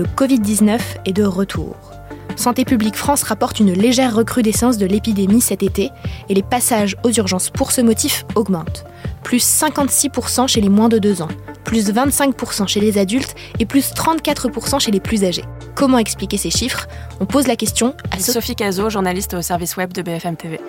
le Covid-19 est de retour. Santé publique France rapporte une légère recrudescence de l'épidémie cet été et les passages aux urgences pour ce motif augmentent. Plus 56% chez les moins de 2 ans, plus 25% chez les adultes et plus 34% chez les plus âgés. Comment expliquer ces chiffres? On pose la question à Sophie Cazot, journaliste au service web de BFM TV.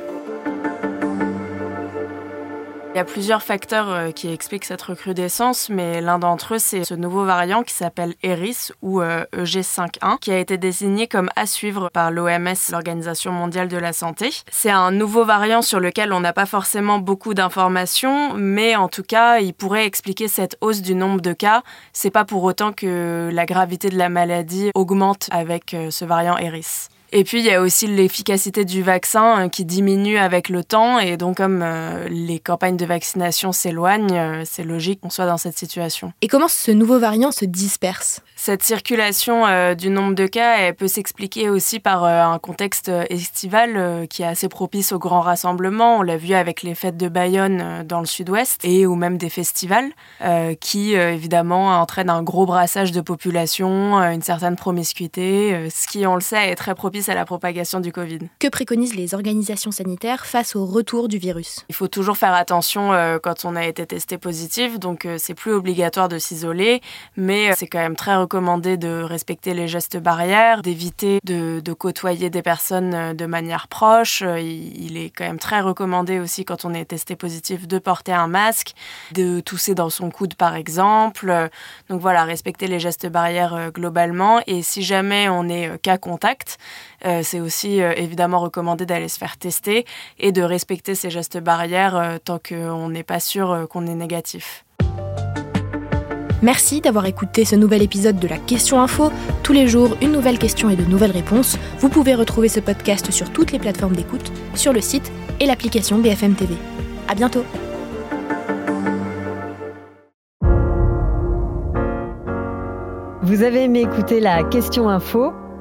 Il y a plusieurs facteurs euh, qui expliquent cette recrudescence, mais l'un d'entre eux, c'est ce nouveau variant qui s'appelle ERIS ou EG5.1, euh, e qui a été désigné comme à suivre par l'OMS, l'Organisation mondiale de la santé. C'est un nouveau variant sur lequel on n'a pas forcément beaucoup d'informations, mais en tout cas, il pourrait expliquer cette hausse du nombre de cas. C'est pas pour autant que la gravité de la maladie augmente avec euh, ce variant ERIS. Et puis il y a aussi l'efficacité du vaccin euh, qui diminue avec le temps et donc comme euh, les campagnes de vaccination s'éloignent, euh, c'est logique qu'on soit dans cette situation. Et comment ce nouveau variant se disperse? Cette circulation du nombre de cas, elle peut s'expliquer aussi par un contexte estival qui est assez propice aux grands rassemblements. On l'a vu avec les fêtes de Bayonne dans le sud-ouest et ou même des festivals qui évidemment entraînent un gros brassage de population, une certaine promiscuité, ce qui on le sait est très propice à la propagation du Covid. Que préconisent les organisations sanitaires face au retour du virus? Il faut toujours faire attention euh, quand on a été testé positif, donc euh, c'est plus obligatoire de s'isoler, mais euh, c'est quand même très recommandé de respecter les gestes barrières, d'éviter de, côtoyer des personnes de manière proche. Il, est quand même très recommandé aussi quand on est testé positif de porter un masque, de tousser dans son coude par exemple. Donc voilà, respecter les gestes barrières globalement. Et si jamais on est cas contact, euh, c'est aussi euh, évidemment recommandé d'aller se faire tester et de respecter ces gestes barrières euh, tant qu'on n'est pas sûr qu'on est négatif. Merci d'avoir écouté ce nouvel épisode de la Question Info. Tous les jours, une nouvelle question et de nouvelles réponses. Vous pouvez retrouver ce podcast sur toutes les plateformes d'écoute, sur le site et l'application BFM TV. À bientôt. Vous avez aimé écouter la Question Info?